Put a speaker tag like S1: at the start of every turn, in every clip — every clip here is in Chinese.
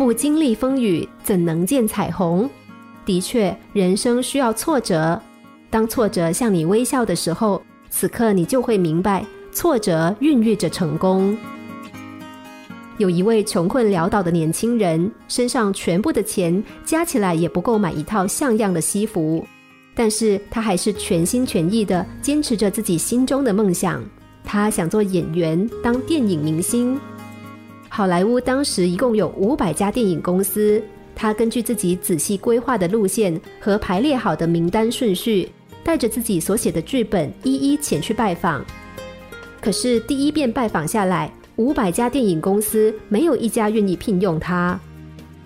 S1: 不经历风雨，怎能见彩虹？的确，人生需要挫折。当挫折向你微笑的时候，此刻你就会明白，挫折孕育着成功。有一位穷困潦倒的年轻人，身上全部的钱加起来也不够买一套像样的西服，但是他还是全心全意的坚持着自己心中的梦想。他想做演员，当电影明星。好莱坞当时一共有五百家电影公司，他根据自己仔细规划的路线和排列好的名单顺序。带着自己所写的剧本，一一前去拜访。可是第一遍拜访下来，五百家电影公司没有一家愿意聘用他。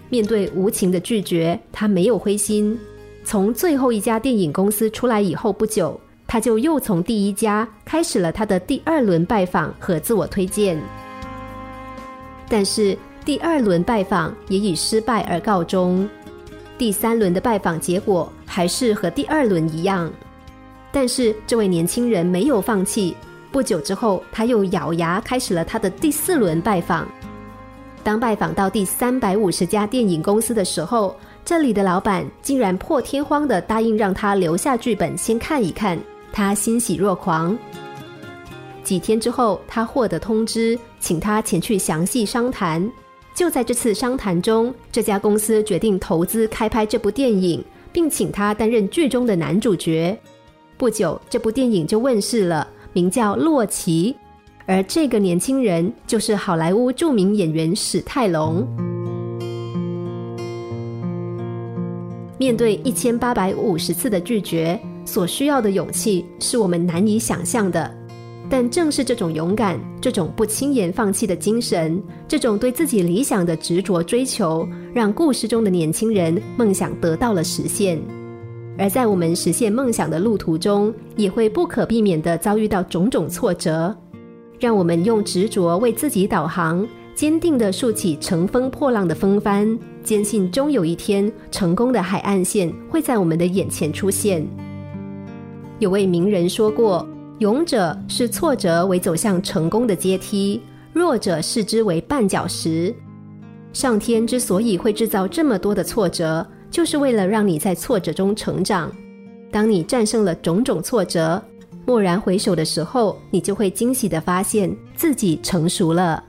S1: 面对无情的拒绝，他没有灰心。从最后一家电影公司出来以后不久，他就又从第一家开始了他的第二轮拜访和自我推荐。但是第二轮拜访也以失败而告终。第三轮的拜访结果还是和第二轮一样。但是这位年轻人没有放弃。不久之后，他又咬牙开始了他的第四轮拜访。当拜访到第三百五十家电影公司的时候，这里的老板竟然破天荒的答应让他留下剧本先看一看。他欣喜若狂。几天之后，他获得通知，请他前去详细商谈。就在这次商谈中，这家公司决定投资开拍这部电影，并请他担任剧中的男主角。不久，这部电影就问世了，名叫《洛奇》，而这个年轻人就是好莱坞著名演员史泰龙。面对一千八百五十次的拒绝，所需要的勇气是我们难以想象的。但正是这种勇敢，这种不轻言放弃的精神，这种对自己理想的执着追求，让故事中的年轻人梦想得到了实现。而在我们实现梦想的路途中，也会不可避免地遭遇到种种挫折。让我们用执着为自己导航，坚定地竖起乘风破浪的风帆，坚信终有一天，成功的海岸线会在我们的眼前出现。有位名人说过：“勇者是挫折为走向成功的阶梯，弱者视之为绊脚石。”上天之所以会制造这么多的挫折。就是为了让你在挫折中成长。当你战胜了种种挫折，蓦然回首的时候，你就会惊喜的发现自己成熟了。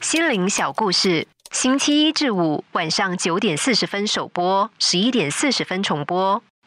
S1: 心灵小故事，星期一至五晚上九点四十分首播，十一点四十分重播。